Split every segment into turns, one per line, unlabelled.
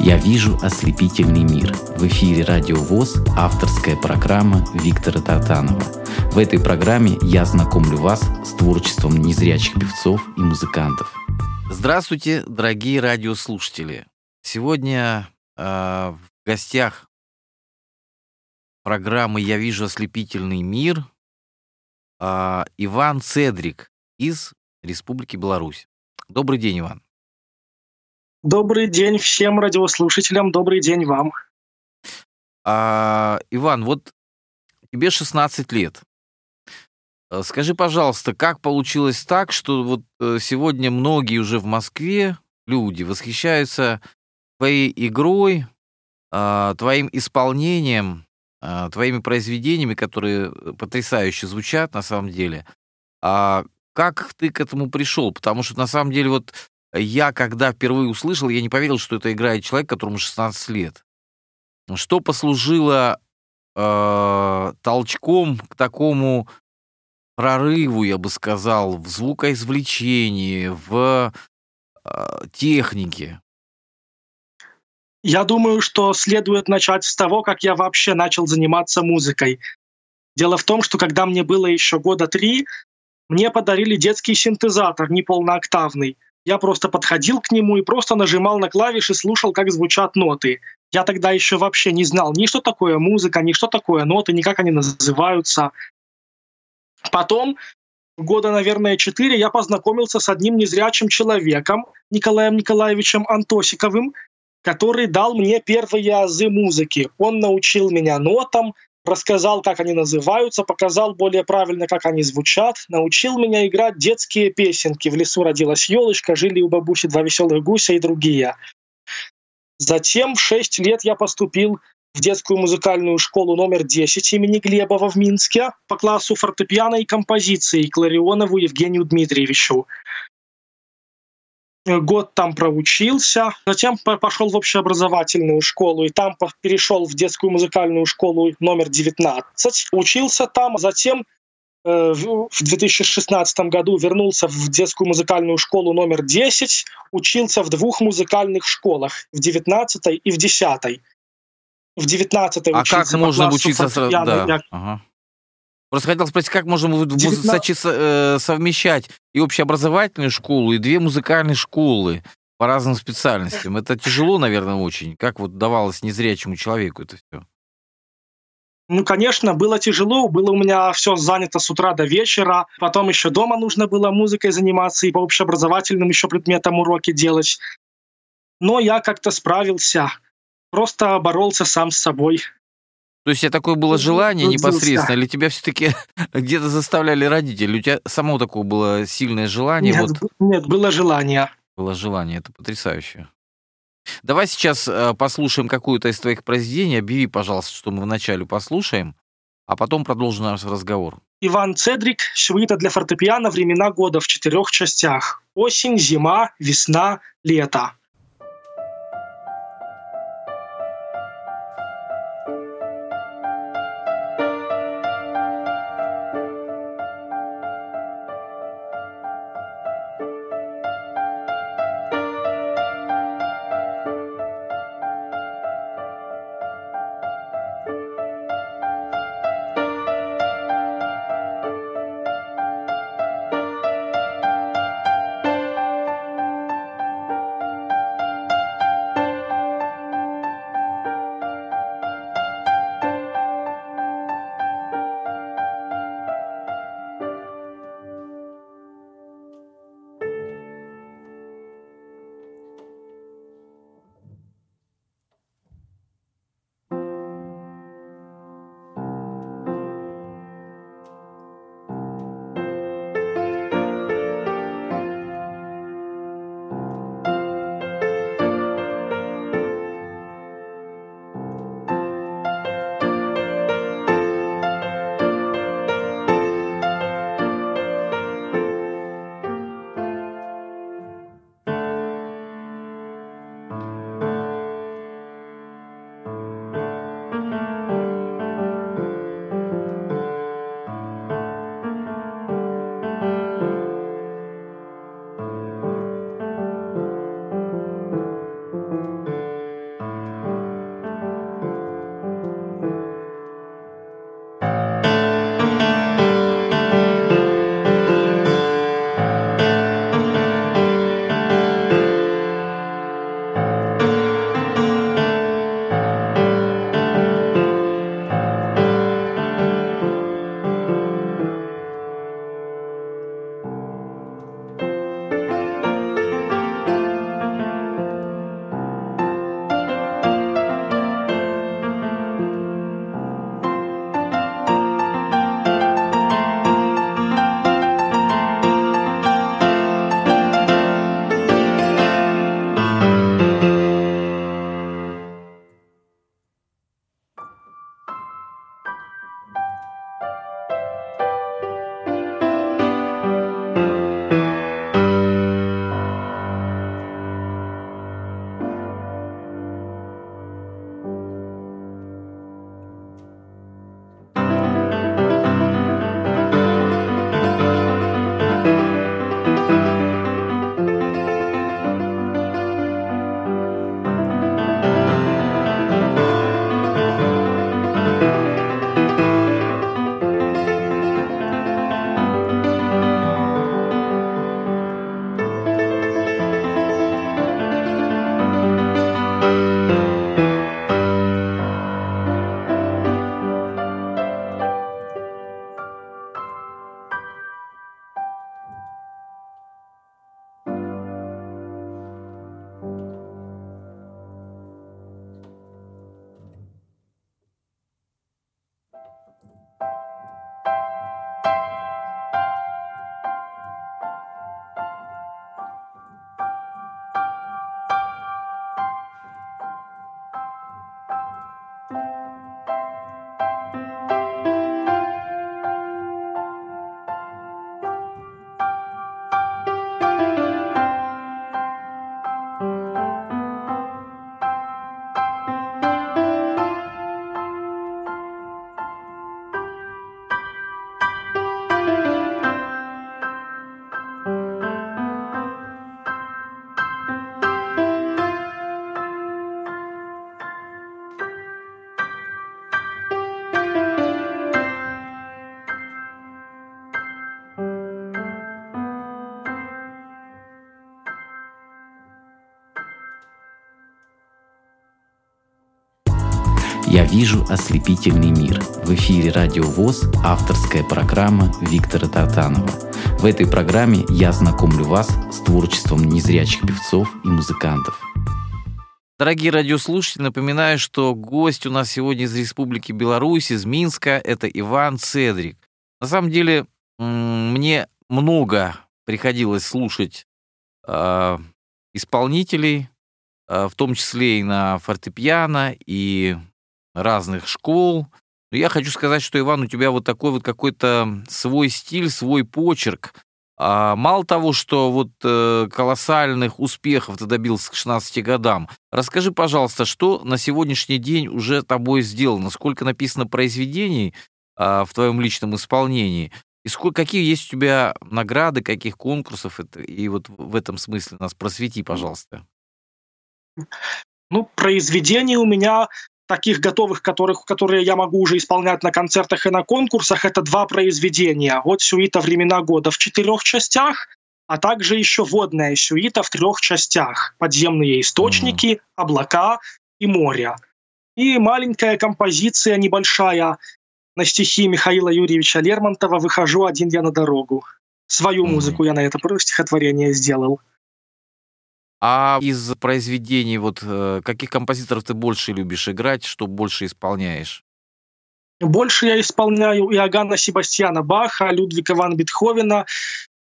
Я вижу ослепительный мир. В эфире Радио ВОЗ авторская программа Виктора Татанова. В этой программе я знакомлю вас с творчеством незрячих певцов и музыкантов. Здравствуйте, дорогие радиослушатели. Сегодня э, в гостях программы «Я вижу ослепительный мир» э, Иван Цедрик из Республики Беларусь. Добрый день, Иван.
Добрый день всем радиослушателям, добрый день вам.
А, Иван, вот тебе 16 лет. Э, скажи, пожалуйста, как получилось так, что вот э, сегодня многие уже в Москве люди восхищаются твоей игрой, а, твоим исполнением, а, твоими произведениями, которые э, потрясающе звучат на самом деле. А как ты к этому пришел? Потому что на самом деле вот я, когда впервые услышал, я не поверил, что это играет человек, которому 16 лет. Что послужило э, толчком к такому прорыву, я бы сказал, в звукоизвлечении, в э, технике?
Я думаю, что следует начать с того, как я вообще начал заниматься музыкой. Дело в том, что когда мне было еще года три, мне подарили детский синтезатор неполнооктавный — я просто подходил к нему и просто нажимал на клавиши, слушал, как звучат ноты. Я тогда еще вообще не знал ни что такое музыка, ни что такое ноты, ни как они называются. Потом, года, наверное, четыре, я познакомился с одним незрячим человеком, Николаем Николаевичем Антосиковым, который дал мне первые азы музыки. Он научил меня нотам, рассказал, как они называются, показал более правильно, как они звучат, научил меня играть детские песенки. В лесу родилась елочка, жили у бабуси два веселых гуся и другие. Затем в 6 лет я поступил в детскую музыкальную школу номер 10 имени Глебова в Минске по классу фортепиано и композиции к Ларионову Евгению Дмитриевичу год там проучился, затем пошел в общеобразовательную школу и там перешел в детскую музыкальную школу номер 19, учился там, затем э, в 2016 году вернулся в детскую музыкальную школу номер 10, учился в двух музыкальных школах, в 19 и в 10. В 19
а как можно учиться сразу? Да. Ага. Просто хотел спросить, как можно в 19... Э, совмещать и общеобразовательную школу, и две музыкальные школы по разным специальностям? Это тяжело, наверное, очень. Как вот давалось незрячему человеку это все?
Ну, конечно, было тяжело, было у меня все занято с утра до вечера, потом еще дома нужно было музыкой заниматься и по общеобразовательным еще предметам уроки делать. Но я как-то справился, просто боролся сам с собой.
То есть, у тебя такое было желание непосредственно, или тебя все-таки где-то заставляли родители? У тебя самого такого было сильное желание?
Нет, вот... нет, было желание.
Было желание, это потрясающе. Давай сейчас э, послушаем какую-то из твоих произведений. Объяви, пожалуйста, что мы вначале послушаем, а потом продолжим наш разговор.
Иван Цедрик, сюита для фортепиано «Времена года» в четырех частях. Осень, зима, весна, лето.
Вижу ослепительный мир». В эфире «Радио ВОЗ» авторская программа Виктора Тартанова. В этой программе я знакомлю вас с творчеством незрячих певцов и музыкантов.
Дорогие радиослушатели, напоминаю, что гость у нас сегодня из Республики Беларусь, из Минска, это Иван Цедрик. На самом деле, мне много приходилось слушать э, исполнителей, э, в том числе и на фортепиано, и разных школ. Но я хочу сказать, что, Иван, у тебя вот такой вот какой-то свой стиль, свой почерк. А мало того, что вот э, колоссальных успехов ты добился к 16 годам, расскажи, пожалуйста, что на сегодняшний день уже тобой сделано, сколько написано произведений э, в твоем личном исполнении, и сколько, какие есть у тебя награды, каких конкурсов, это, и вот в этом смысле нас просвети, пожалуйста.
Ну, произведений у меня таких готовых, которых, которые я могу уже исполнять на концертах и на конкурсах, это два произведения. Вот сюита «Времена года» в четырех частях, а также еще водная сюита в трех частях. Подземные источники, mm-hmm. облака и море. И маленькая композиция небольшая на стихи Михаила Юрьевича Лермонтова «Выхожу один я на дорогу». Свою mm-hmm. музыку я на это стихотворение сделал.
А из произведений, вот э, каких композиторов ты больше любишь играть, что больше исполняешь?
Больше я исполняю Иоганна Себастьяна Баха, Людвига ван Бетховена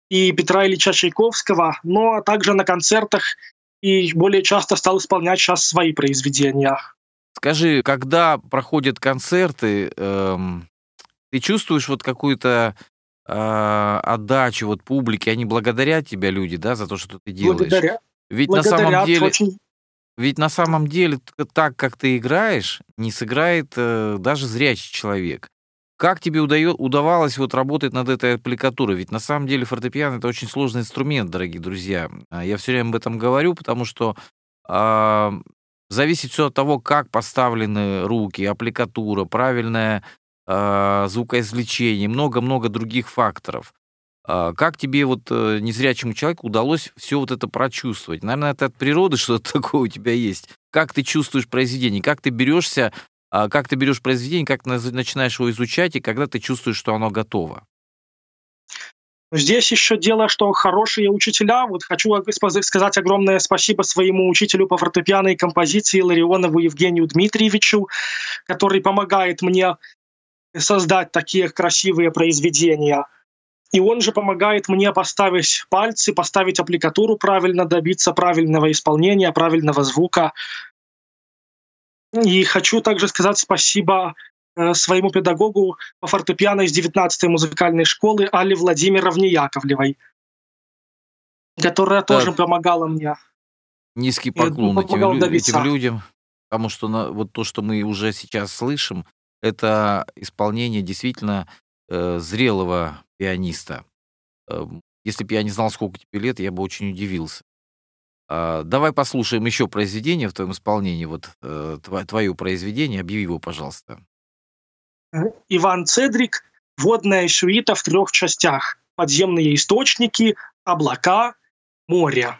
и Петра Ильича Чайковского, но также на концертах и более часто стал исполнять сейчас свои произведения.
Скажи, когда проходят концерты, эм, ты чувствуешь вот какую-то э, отдачу вот публике, они благодарят тебя, люди, да, за то, что ты делаешь?
Благодаря.
Ведь на самом деле, очень... ведь на самом деле так, как ты играешь, не сыграет э, даже зрячий человек. Как тебе удает, удавалось вот работать над этой аппликатурой? Ведь на самом деле фортепиано это очень сложный инструмент, дорогие друзья. А я все время об этом говорю, потому что э, зависит все от того, как поставлены руки, аппликатура, правильное э, звукоизвлечение, много-много других факторов. А, как тебе вот э, незрячему человеку удалось все вот это прочувствовать? Наверное, это от природы что-то такое у тебя есть. Как ты чувствуешь произведение? Как ты берешься, а, как ты берешь произведение, как начинаешь его изучать, и когда ты чувствуешь, что оно готово?
Здесь еще дело, что хорошие учителя. Вот хочу сказать огромное спасибо своему учителю по фортепиано и композиции Ларионову Евгению Дмитриевичу, который помогает мне создать такие красивые произведения. И он же помогает мне поставить пальцы, поставить аппликатуру правильно, добиться правильного исполнения, правильного звука. И хочу также сказать спасибо э, своему педагогу по фортепиано из 19-й музыкальной школы Алле Владимировне Яковлевой, которая так. тоже помогала мне.
Низкий поклон этим, этим людям, потому что на, вот то, что мы уже сейчас слышим, это исполнение действительно э, зрелого пианиста. Эм, если бы я не знал, сколько тебе лет, я бы очень удивился. А, давай послушаем еще произведение в твоем исполнении, вот э, твое произведение, объяви его, пожалуйста.
Иван Цедрик, водная сюита в трех частях. Подземные источники, облака, море.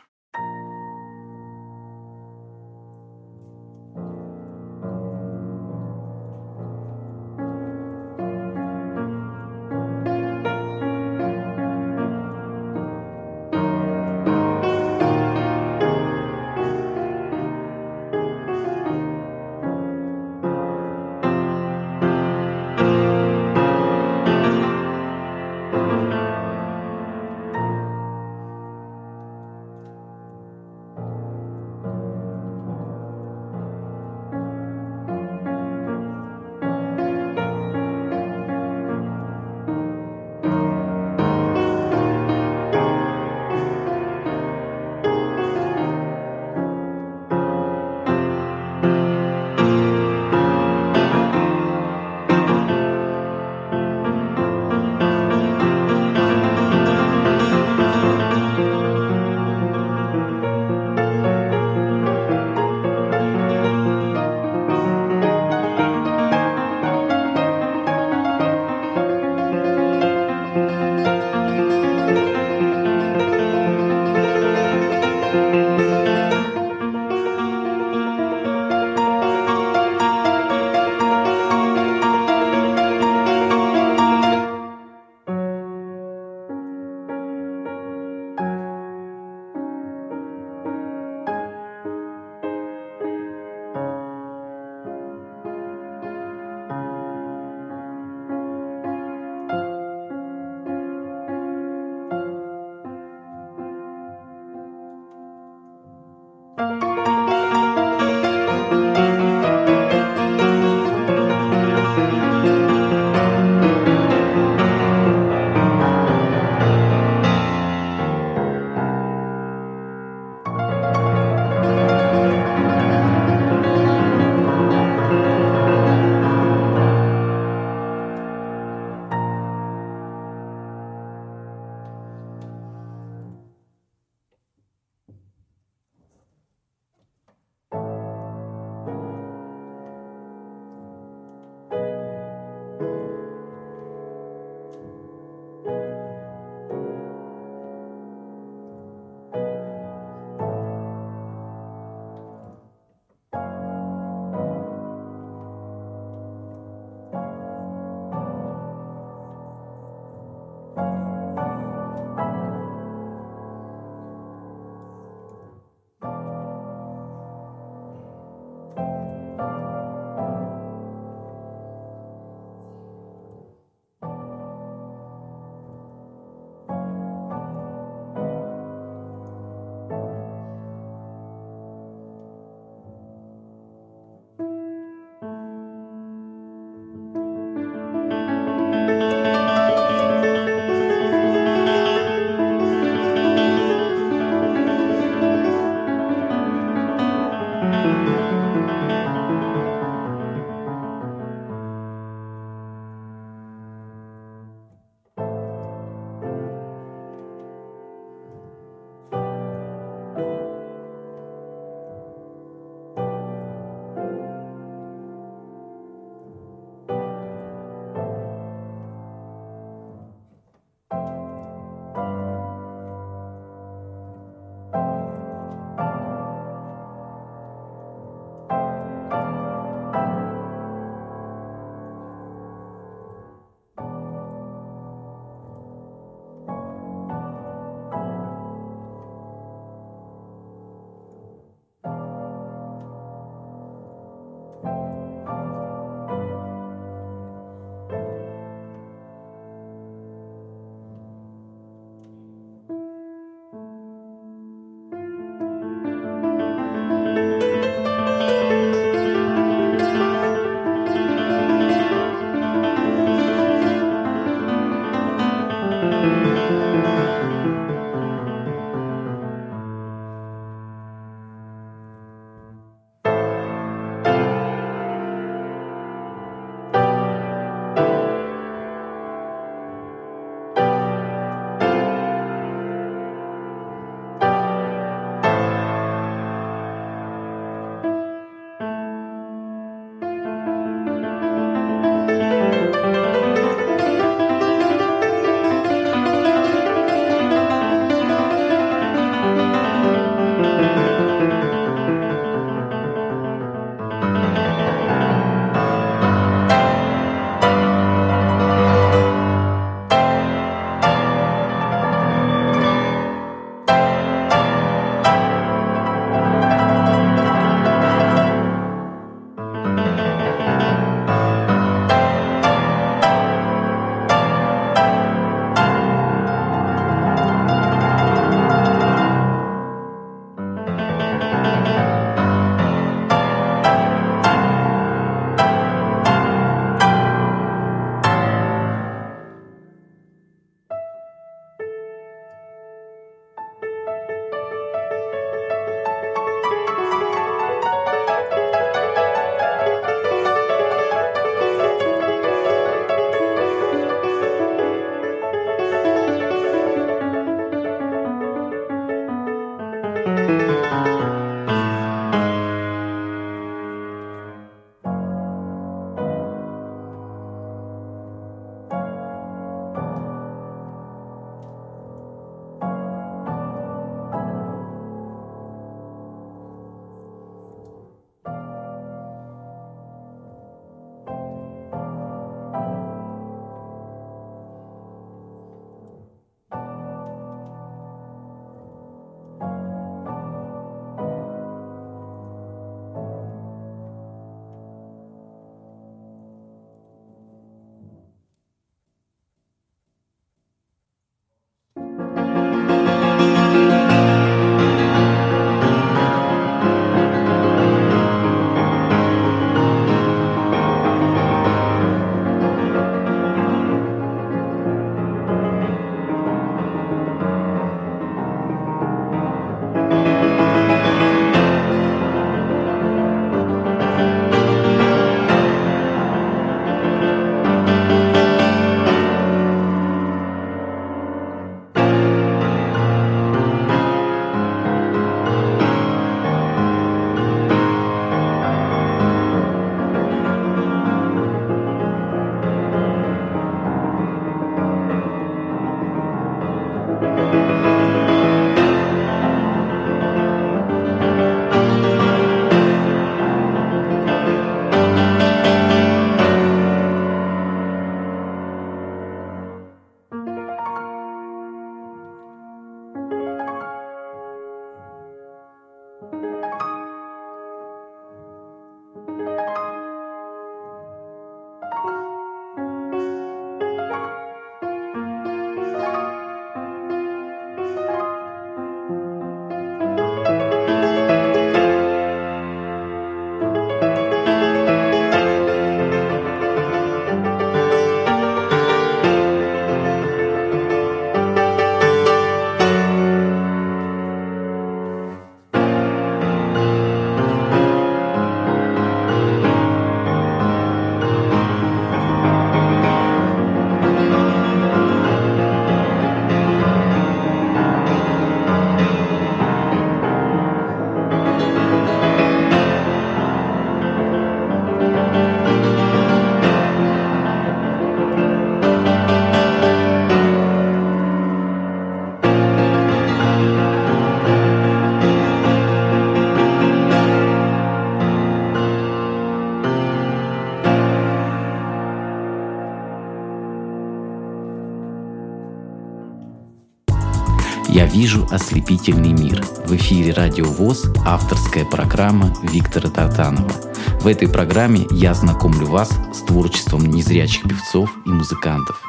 Ослепительный мир». В эфире «Радио ВОЗ» авторская программа Виктора Татанова. В этой программе я знакомлю вас с творчеством незрячих певцов и музыкантов.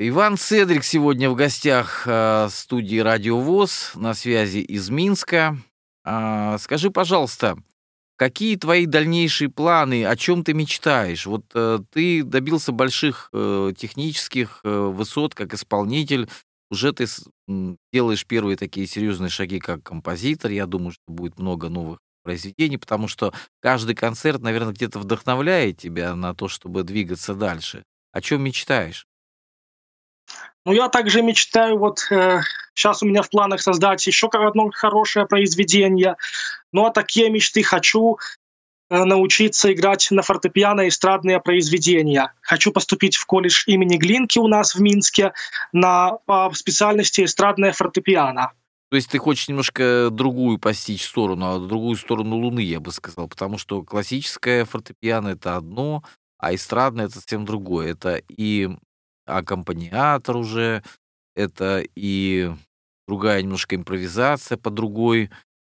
Иван Седрик сегодня в гостях э, студии «Радио ВОЗ» на связи из Минска. Э, скажи, пожалуйста, Какие твои дальнейшие планы, о чем ты мечтаешь? Вот э, ты добился больших э, технических высот как исполнитель, уже ты делаешь первые такие серьезные шаги как композитор. Я думаю, что будет много новых произведений, потому что каждый концерт, наверное, где-то вдохновляет тебя на то, чтобы двигаться дальше. О чем мечтаешь?
Ну, я также мечтаю, вот э, сейчас у меня в планах создать еще одно хорошее произведение. Ну, а такие мечты хочу научиться играть на фортепиано эстрадные произведения. Хочу поступить в колледж имени Глинки у нас в Минске на по специальности эстрадное фортепиано.
То есть ты хочешь немножко другую постичь сторону, а другую сторону Луны, я бы сказал, потому что классическое фортепиано — это одно, а эстрадное — это совсем другое. Это и аккомпаниатор уже, это и другая немножко импровизация по другой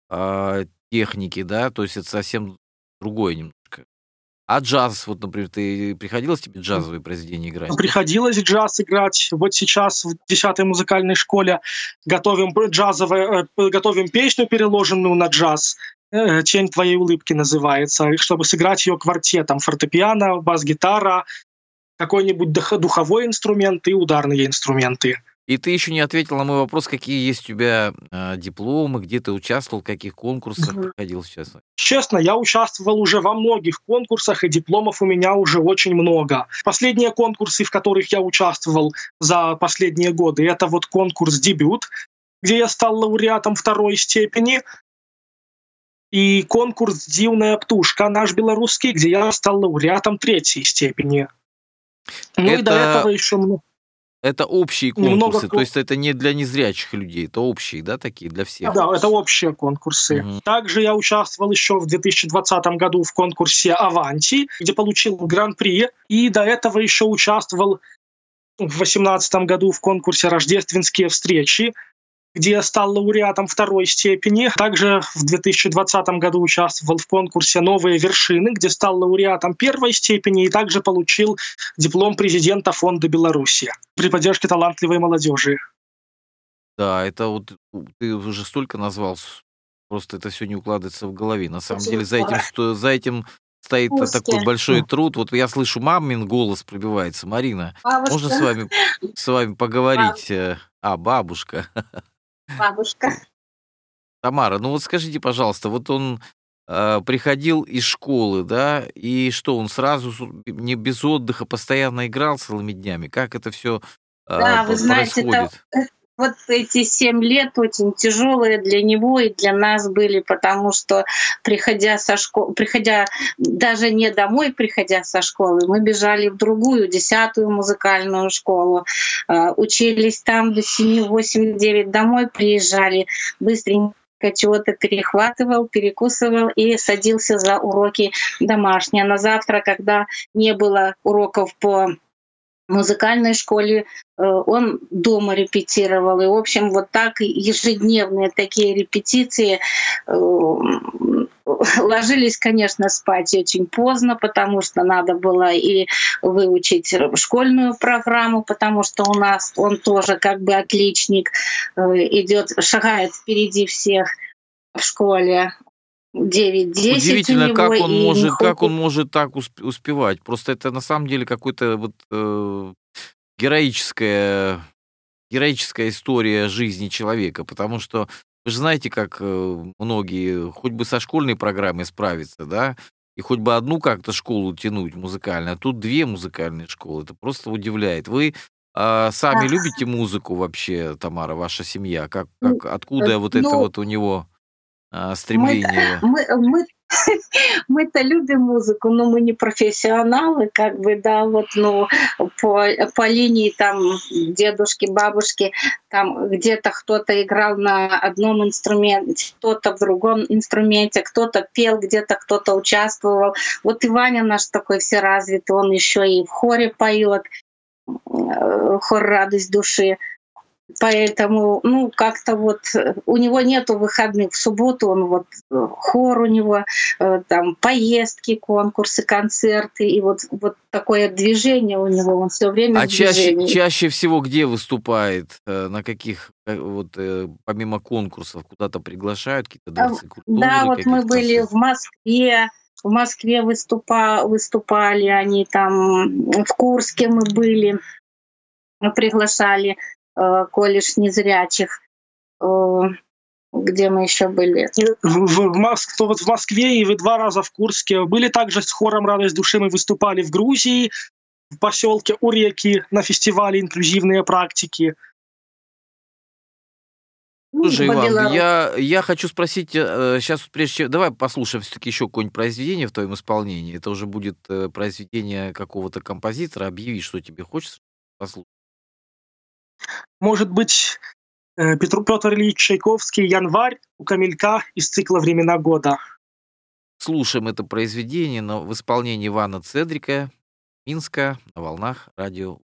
э, технике, да, то есть это совсем другое немножко. А джаз, вот, например, ты приходилось тебе джазовые произведения играть?
Приходилось джаз играть. Вот сейчас в 10-й музыкальной школе готовим джазовое, э, готовим песню, переложенную на джаз. Э, «Тень твоей улыбки» называется, чтобы сыграть ее квартетом. Фортепиано, бас-гитара, какой-нибудь духовой инструмент и ударные инструменты.
И ты еще не ответил на мой вопрос, какие есть у тебя э, дипломы, где ты участвовал, в каких конкурсах угу. проходил сейчас?
Честно, я участвовал уже во многих конкурсах, и дипломов у меня уже очень много. Последние конкурсы, в которых я участвовал за последние годы, это вот конкурс «Дебют», где я стал лауреатом второй степени, и конкурс «Дивная птушка» наш белорусский, где я стал лауреатом третьей степени.
Ну это... и до этого еще много. Это общие конкурсы, Немного... то есть это не для незрячих людей, это общие, да, такие для всех?
Да, это общие конкурсы. Угу. Также я участвовал еще в 2020 году в конкурсе «Аванти», где получил гран-при, и до этого еще участвовал в 2018 году в конкурсе «Рождественские встречи», где я стал лауреатом второй степени. Также в 2020 году участвовал в конкурсе «Новые вершины», где стал лауреатом первой степени и также получил диплом президента Фонда Беларуси при поддержке талантливой молодежи.
Да, это вот ты уже столько назвал, просто это все не укладывается в голове. На самом деле за этим, за этим стоит Пусти. такой большой труд. Вот я слышу, мамин голос пробивается. Марина, бабушка. можно с вами, с вами поговорить? Бабушка. А, бабушка.
бабушка.
Тамара, ну вот скажите, пожалуйста, вот он э, приходил из школы, да, и что, он сразу не без отдыха постоянно играл целыми днями? Как это все
э, да, вы знаете, это, вот эти семь лет очень тяжелые для него и для нас были, потому что приходя со школы, приходя даже не домой, приходя со школы, мы бежали в другую, десятую музыкальную школу, а, учились там до 7, 8, 9, домой приезжали, быстренько чего-то перехватывал, перекусывал и садился за уроки домашние. На завтра, когда не было уроков по музыкальной школе, э, он дома репетировал. И, в общем, вот так ежедневные такие репетиции э, ложились, конечно, спать очень поздно, потому что надо было и выучить школьную программу, потому что у нас он тоже как бы отличник, э, идет, шагает впереди всех в школе. 9-10
Удивительно, как он может, как он может так успевать. Просто это на самом деле какой-то вот э, героическая героическая история жизни человека, потому что вы же знаете, как э, многие, хоть бы со школьной программой справиться, да, и хоть бы одну как-то школу тянуть музыкальную, а тут две музыкальные школы. Это просто удивляет. Вы а, сами да. любите музыку вообще, Тамара, ваша семья? Как, как откуда ну, вот это ну, вот у него стремление?
Мы, мы, мы, мы-то любим музыку, но мы не профессионалы, как бы, да, вот, ну, по, по линии там дедушки, бабушки, там где-то кто-то играл на одном инструменте, кто-то в другом инструменте, кто-то пел, где-то кто-то участвовал. Вот и Ваня наш такой все развитый, он еще и в хоре поет, э, хор «Радость души». Поэтому, ну, как-то вот э, у него нету выходных. В субботу он вот э, хор у него, э, там поездки, конкурсы, концерты, и вот, вот такое движение у него, он все время
А чаще, чаще всего где выступает? На каких, вот помимо конкурсов, куда-то приглашают, какие-то дворцы
культуры? Да, вот мы были в Москве, в Москве выступа, выступали они там, в Курске мы были, мы приглашали. Э, колледж незрячих. Э, где мы еще были?
В, в, Моск... вот в Москве и вы два раза в Курске. Были также с хором «Радость души» мы выступали в Грузии, в поселке Уреки на фестивале «Инклюзивные практики».
Ну, Слушай, Иван, я, я хочу спросить, сейчас э, прежде чем... Давай послушаем все-таки еще какое-нибудь произведение в твоем исполнении. Это уже будет произведение какого-то композитора. Объяви, что тебе хочется послушать.
Может быть, э, Петр, Петр Ильич Чайковский «Январь» у Камелька из цикла «Времена года».
Слушаем это произведение в исполнении Ивана Цедрика, Минска, на волнах радио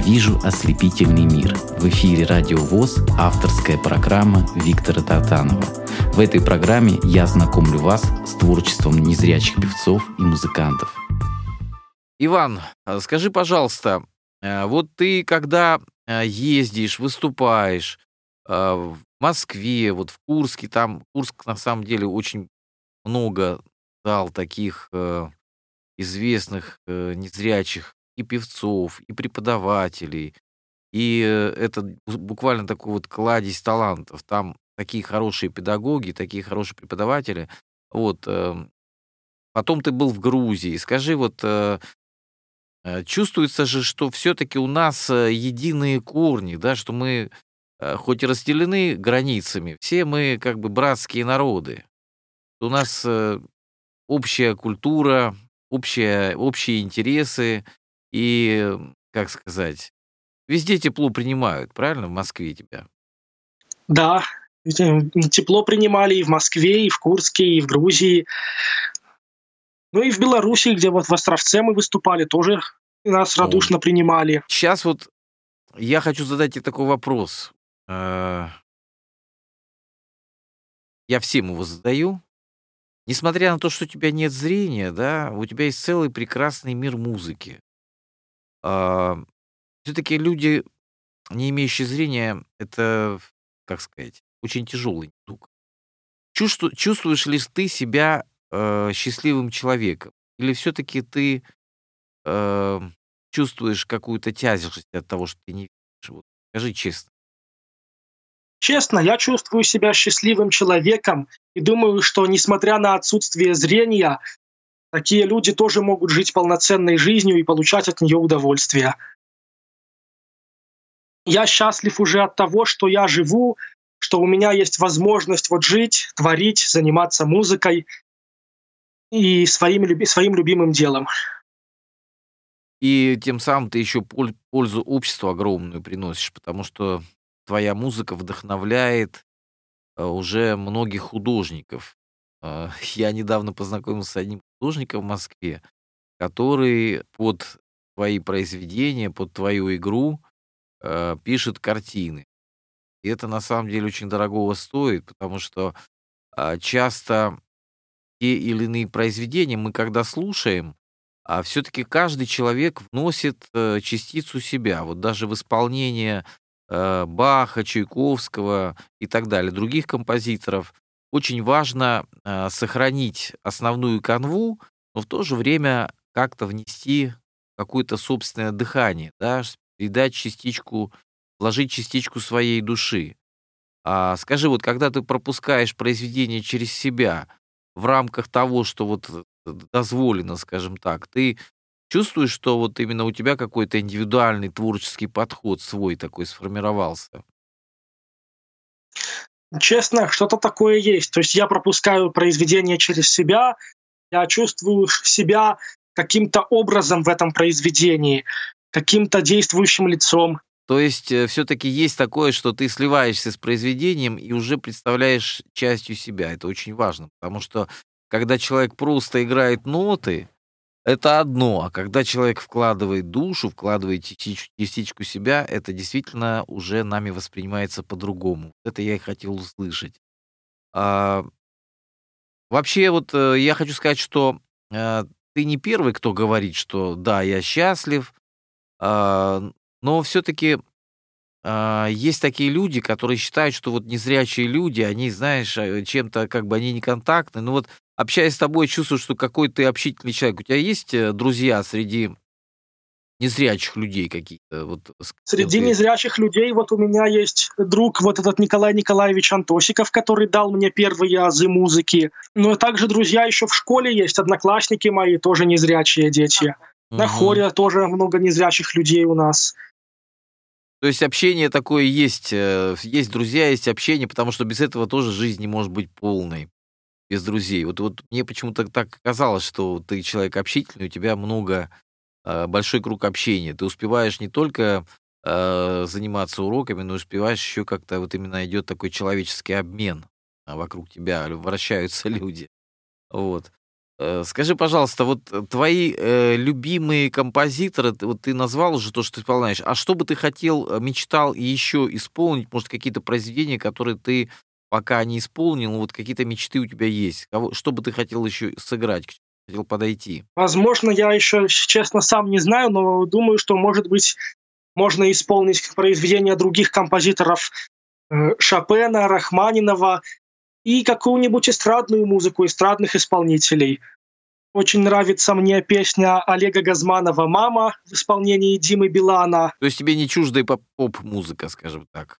Вижу ослепительный мир. В эфире Радио ВОЗ авторская программа Виктора Татанова. В этой программе я знакомлю вас с творчеством незрячих певцов и музыкантов.
Иван, а скажи, пожалуйста, э, вот ты когда э, ездишь, выступаешь э, в Москве, вот в Курске, там Курск на самом деле очень много дал таких известных незрячих и певцов, и преподавателей. И э, это буквально такой вот кладезь талантов. Там такие хорошие педагоги, такие хорошие преподаватели. Вот. Эм, потом ты был в Грузии. Скажи, вот э, э, чувствуется же, что все-таки у нас единые корни, да, что мы хоть и разделены границами, все мы как бы братские народы. У нас общая культура, общие, общие интересы, и, как сказать, везде тепло принимают, правильно, в Москве тебя?
Да, тепло принимали и в Москве, и в Курске, и в Грузии. Ну и в Беларуси, где вот в Островце мы выступали, тоже нас радушно О. принимали.
Сейчас вот я хочу задать тебе такой вопрос. Э, я всем его задаю. Несмотря на то, что у тебя нет зрения, да, у тебя есть целый прекрасный мир музыки. А, все-таки люди, не имеющие зрения, это, как сказать, очень тяжелый недуг. Чувству, чувствуешь ли ты себя э, счастливым человеком? Или все-таки ты э, чувствуешь какую-то тяжесть от того, что ты не видишь? Вот, скажи честно.
Честно, я чувствую себя счастливым человеком и думаю, что несмотря на отсутствие зрения, Такие люди тоже могут жить полноценной жизнью и получать от нее удовольствие. Я счастлив уже от того, что я живу, что у меня есть возможность вот жить, творить, заниматься музыкой и своим, своим любимым делом.
И тем самым ты еще пользу обществу огромную приносишь, потому что твоя музыка вдохновляет э, уже многих художников. Э, я недавно познакомился с одним художника в Москве, который под твои произведения, под твою игру э, пишет картины. И это на самом деле очень дорогого стоит, потому что э, часто те или иные произведения мы когда слушаем, а все-таки каждый человек вносит э, частицу себя. Вот даже в исполнение э, Баха, Чайковского и так далее, других композиторов, очень важно э, сохранить основную канву, но в то же время как-то внести какое-то собственное дыхание, да, передать частичку, вложить частичку своей души. А скажи, вот когда ты пропускаешь произведение через себя в рамках того, что вот э, дозволено, скажем так, ты чувствуешь, что вот именно у тебя какой-то индивидуальный творческий подход свой такой сформировался?
Честно, что-то такое есть. То есть я пропускаю произведение через себя, я чувствую себя каким-то образом в этом произведении, каким-то действующим лицом.
То есть э, все-таки есть такое, что ты сливаешься с произведением и уже представляешь частью себя. Это очень важно, потому что когда человек просто играет ноты, это одно, а когда человек вкладывает душу, вкладывает частичку себя, это действительно уже нами воспринимается по-другому. Это я и хотел услышать. А, вообще, вот э, я хочу сказать, что а, ты не первый, кто говорит, что да, я счастлив, а, но все-таки а, есть такие люди, которые считают, что вот незрячие люди, они, знаешь, э, чем-то как бы они не контактны. Ну вот общаясь с тобой, чувствую, что какой ты общительный человек. У тебя есть э, друзья среди незрячих людей какие-то? Вот,
Среди ты... незрячих людей вот у меня есть друг, вот этот Николай Николаевич Антосиков, который дал мне первые азы музыки. Но также друзья еще в школе есть, одноклассники мои, тоже незрячие дети. Угу. На хоре тоже много незрячих людей у нас.
То есть общение такое есть, э, есть друзья, есть общение, потому что без этого тоже жизнь не может быть полной без друзей. Вот, вот мне почему-то так казалось, что ты человек общительный, у тебя много, э, большой круг общения. Ты успеваешь не только э, заниматься уроками, но успеваешь еще как-то вот именно идет такой человеческий обмен. А вокруг тебя вращаются люди. Вот. Э, скажи, пожалуйста, вот твои э, любимые композиторы, вот ты назвал уже то, что ты исполняешь, а что бы ты хотел, э, мечтал еще исполнить, может, какие-то произведения, которые ты пока не исполнил, вот какие-то мечты у тебя есть? Кого, что бы ты хотел еще сыграть, к хотел подойти?
Возможно, я еще, честно, сам не знаю, но думаю, что, может быть, можно исполнить произведения других композиторов э, Шопена, Рахманинова и какую-нибудь эстрадную музыку эстрадных исполнителей. Очень нравится мне песня Олега Газманова «Мама» в исполнении Димы Билана.
То есть тебе не чуждая поп-музыка, скажем так?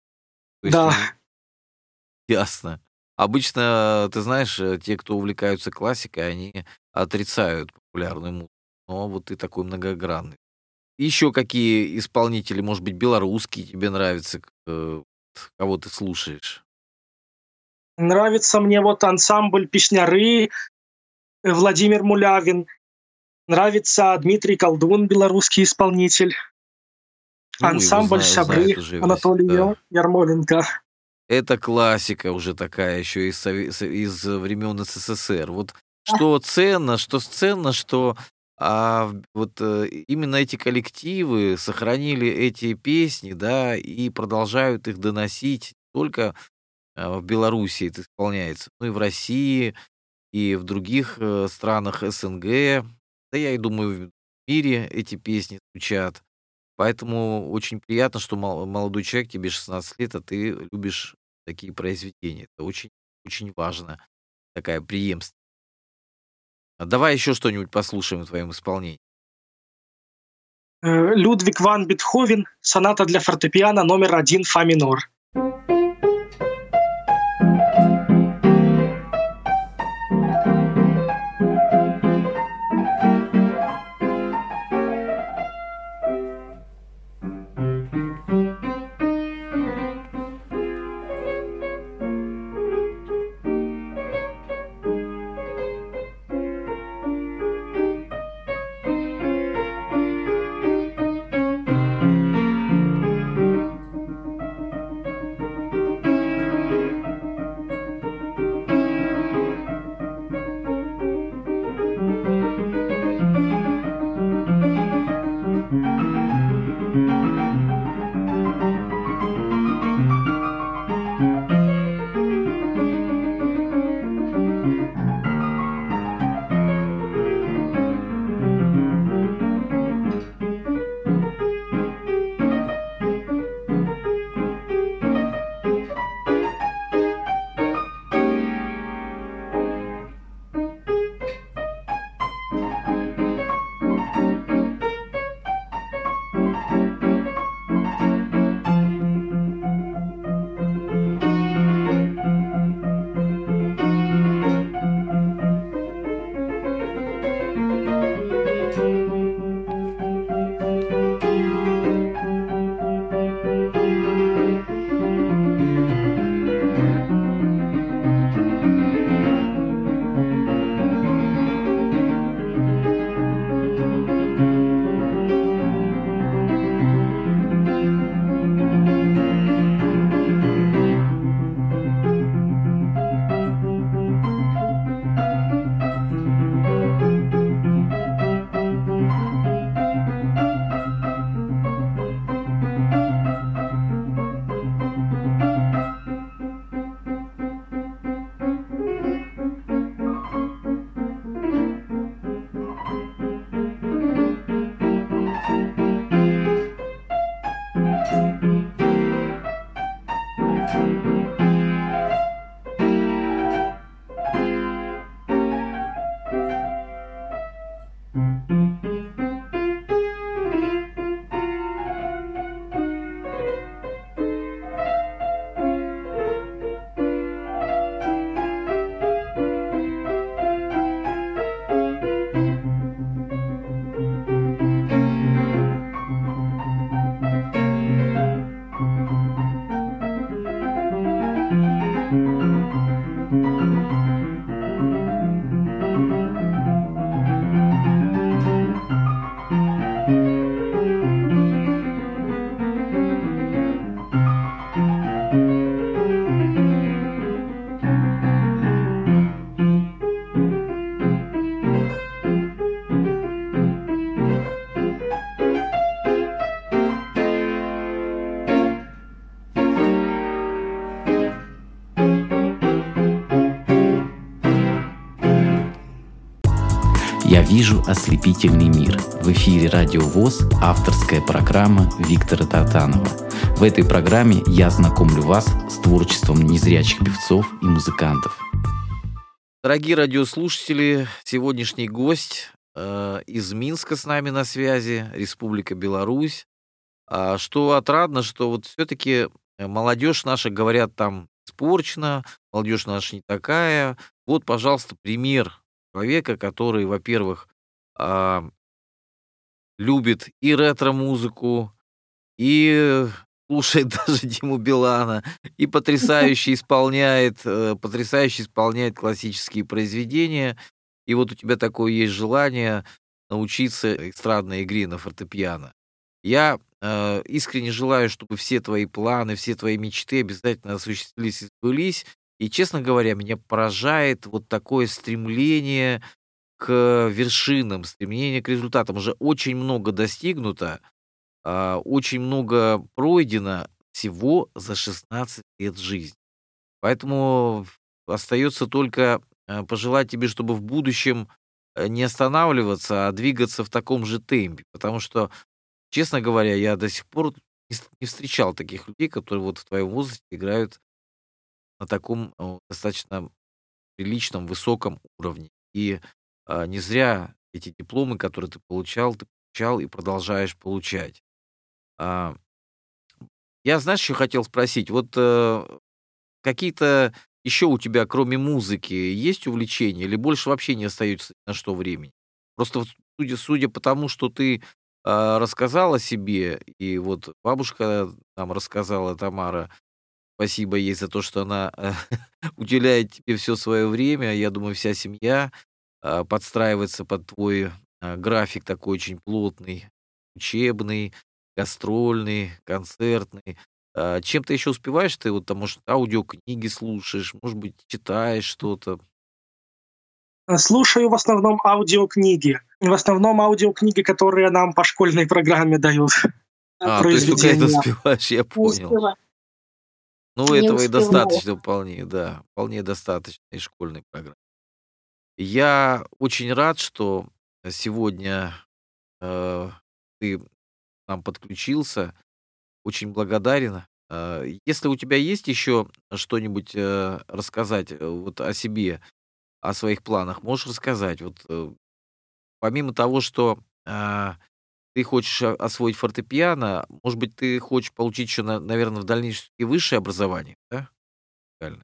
да.
Ясно. Обычно, ты знаешь, э, те, кто увлекаются классикой, они отрицают популярную музыку. Но вот ты такой многогранный. Еще какие исполнители, может быть, белорусские тебе нравятся, э, кого ты слушаешь?
Нравится мне вот ансамбль «Песняры», э, Владимир Мулявин. Нравится Дмитрий Колдун, белорусский исполнитель. Ну, ансамбль знаю, «Сябры» знаю, Анатолий да. Ярмоленко.
Это классика уже такая, еще из, из времен СССР. Вот что ценно, что ценно, что а, вот э, именно эти коллективы сохранили эти песни, да, и продолжают их доносить только а, в Беларуси это исполняется, ну и в России, и в других э, странах СНГ, да я и думаю, в мире эти песни звучат. Поэтому очень приятно, что молодой человек, тебе 16 лет, а ты любишь такие произведения. Это очень, очень важно, такая преемственность. А давай еще что-нибудь послушаем в твоем исполнении.
Э, Людвиг ван Бетховен, соната для фортепиано номер один фа минор.
Вижу ослепительный мир. В эфире Радио ВОЗ авторская программа Виктора Татанова. В этой программе я знакомлю вас с творчеством незрячих певцов и музыкантов.
Дорогие радиослушатели, сегодняшний гость э, из Минска с нами на связи, Республика Беларусь. А, что отрадно, что вот все-таки молодежь наша, говорят, там испорчена, молодежь наша не такая. Вот, пожалуйста, пример человека, который, во-первых, а, любит и ретро-музыку, и слушает даже Диму Билана, и потрясающе исполняет, э, потрясающе исполняет классические произведения. И вот у тебя такое есть желание научиться эстрадной игре на фортепиано. Я э, искренне желаю, чтобы все твои планы, все твои мечты обязательно осуществились и сбылись. И, честно говоря, меня поражает вот такое стремление к вершинам, стремление к результатам. Уже очень много достигнуто, э, очень много пройдено всего за 16 лет жизни. Поэтому остается только э, пожелать тебе, чтобы в будущем э, не останавливаться, а двигаться в таком же темпе, потому что Честно говоря, я до сих пор не встречал таких людей, которые вот в твоем возрасте играют на таком достаточно приличном, высоком уровне. И а, не зря эти дипломы, которые ты получал, ты получал и продолжаешь получать. А, я, знаешь, еще хотел спросить, вот а, какие-то еще у тебя, кроме музыки, есть увлечения или больше вообще не остается на что времени? Просто судя, судя по тому, что ты а, рассказала себе, и вот бабушка нам рассказала, Тамара, спасибо ей за то, что она уделяет тебе все свое время. Я думаю, вся семья а, подстраивается под твой а, график такой очень плотный, учебный, гастрольный, концертный. Чем ты еще успеваешь? Ты вот там, может, аудиокниги слушаешь, может быть, читаешь что-то?
Слушаю в основном аудиокниги. В основном аудиокниги, которые нам по школьной программе дают.
А, то есть только это успеваешь, я понял. Ну, не этого успеваю. и достаточно вполне, да. Вполне достаточно и школьной программы. Я очень рад, что сегодня э, ты нам подключился. Очень благодарен. Э, если у тебя есть еще что-нибудь э, рассказать э, вот о себе, о своих планах можешь рассказать? Вот э, помимо того, что э, ты хочешь освоить фортепиано, может быть, ты хочешь получить еще, на, наверное, в дальнейшем и высшее образование, да?
Правильно.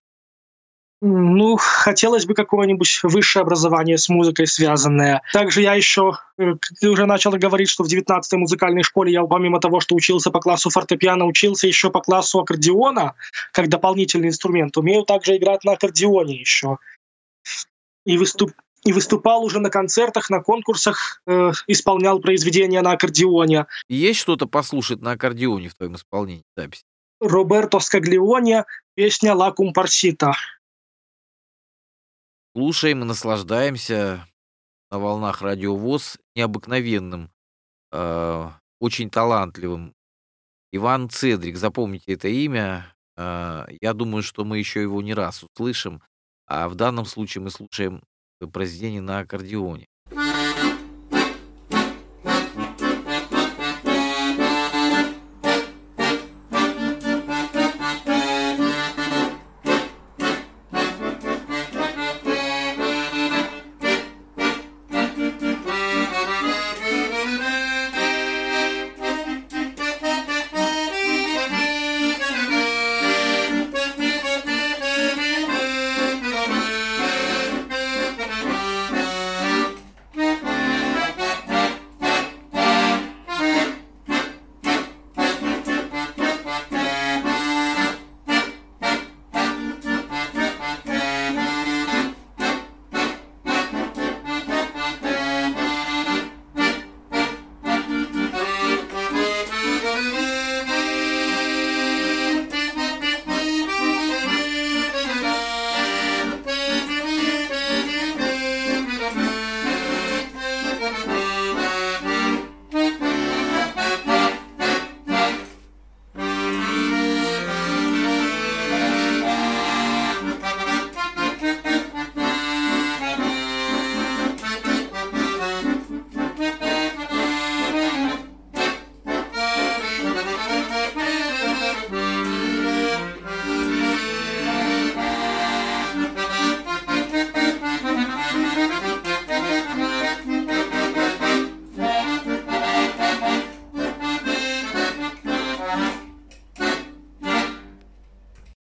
Ну, хотелось бы какое-нибудь высшее образование с музыкой связанное. Также я еще, э, ты уже начал говорить, что в 19-й музыкальной школе я помимо того, что учился по классу фортепиано, учился еще по классу аккордеона, как дополнительный инструмент. Умею также играть на аккордеоне еще и, выступ, и выступал уже на концертах, на конкурсах, э, исполнял произведения на аккордеоне.
Есть что-то послушать на аккордеоне в твоем исполнении записи?
Роберто Скаглиони, песня «Ла Кумпарсита».
Слушаем и наслаждаемся на волнах радиовоз необыкновенным, э, очень талантливым. Иван Цедрик, запомните это имя. Э, я думаю, что мы еще его не раз услышим. А в данном случае мы слушаем произведение на аккордеоне.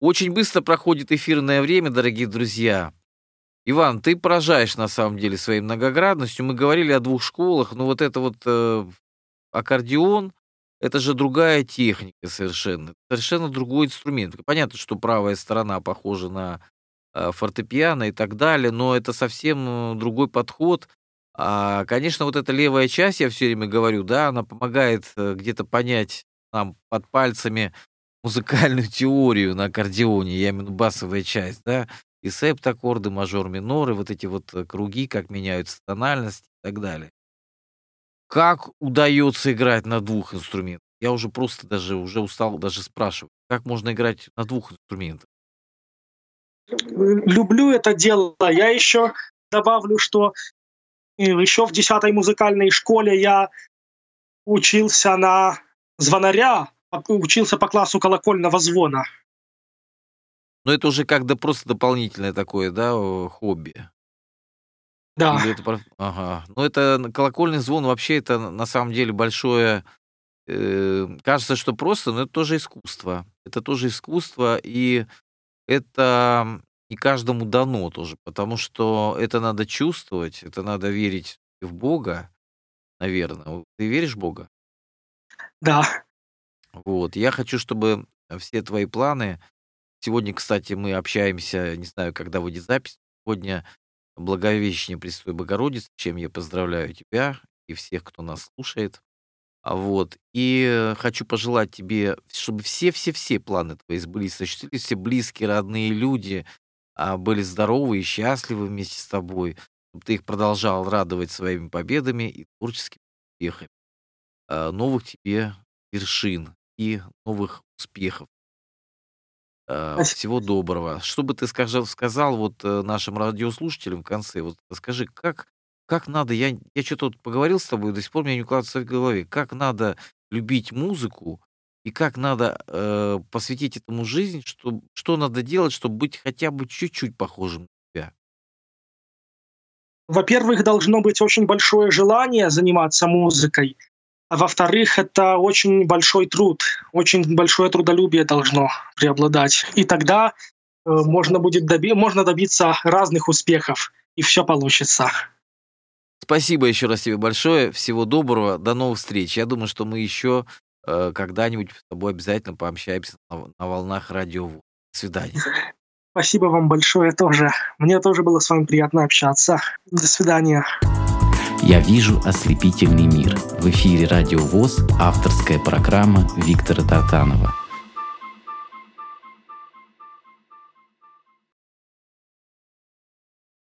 Очень быстро проходит эфирное время, дорогие друзья. Иван, ты поражаешь на самом деле своей многоградностью. Мы говорили о двух школах, но вот это вот э, аккордеон, это же другая техника совершенно, совершенно другой инструмент. Понятно, что правая сторона похожа на э, фортепиано и так далее, но это совсем другой подход. А, конечно, вот эта левая часть, я все время говорю, да, она помогает э, где-то понять нам под пальцами музыкальную теорию на аккордеоне, я виду басовая часть, да, и септаккорды, мажор, миноры, вот эти вот э, круги, как меняются тональности и так далее. Как удается играть на двух инструментах? Я уже просто даже уже устал даже спрашивать, как можно играть на двух инструментах?
Люблю это дело. Я еще добавлю, что э, еще в 10 музыкальной школе я учился на звонаря, учился по классу колокольного звона.
Но это уже как-то просто дополнительное такое, да, хобби.
Да.
Или это... Ага. Ну, это колокольный звон вообще это на самом деле большое... Э, кажется, что просто, но это тоже искусство. Это тоже искусство, и это не каждому дано тоже, потому что это надо чувствовать, это надо верить в Бога, наверное. Ты веришь в Бога?
Да.
Вот. Я хочу, чтобы все твои планы... Сегодня, кстати, мы общаемся, не знаю, когда выйдет запись. Сегодня Благовещение Пресвятой Богородицы, чем я поздравляю тебя и всех, кто нас слушает. А вот. И хочу пожелать тебе, чтобы все-все-все планы твои сбылись, осуществились, все близкие, родные люди а, были здоровы и счастливы вместе с тобой, чтобы ты их продолжал радовать своими победами и творческими успехами. А, новых тебе вершин и новых успехов. Э, всего доброго. Что бы ты сказал, сказал вот э, нашим радиослушателям в конце? Вот скажи, как, как надо, я, я что-то вот поговорил с тобой, до сих пор мне не укладывается в голове, как надо любить музыку и как надо э, посвятить этому жизнь, что, что надо делать, чтобы быть хотя бы чуть-чуть похожим на тебя?
Во-первых, должно быть очень большое желание заниматься музыкой. А во-вторых, это очень большой труд, очень большое трудолюбие должно преобладать. И тогда э, можно будет доби можно добиться разных успехов, и все получится.
Спасибо еще раз тебе большое. Всего доброго. До новых встреч. Я думаю, что мы еще э, когда-нибудь с тобой обязательно пообщаемся на, на волнах радио. До свидания.
Спасибо вам большое тоже. Мне тоже было с вами приятно общаться. До свидания.
«Я вижу ослепительный мир». В эфире «Радио ВОЗ» авторская программа Виктора Тартанова –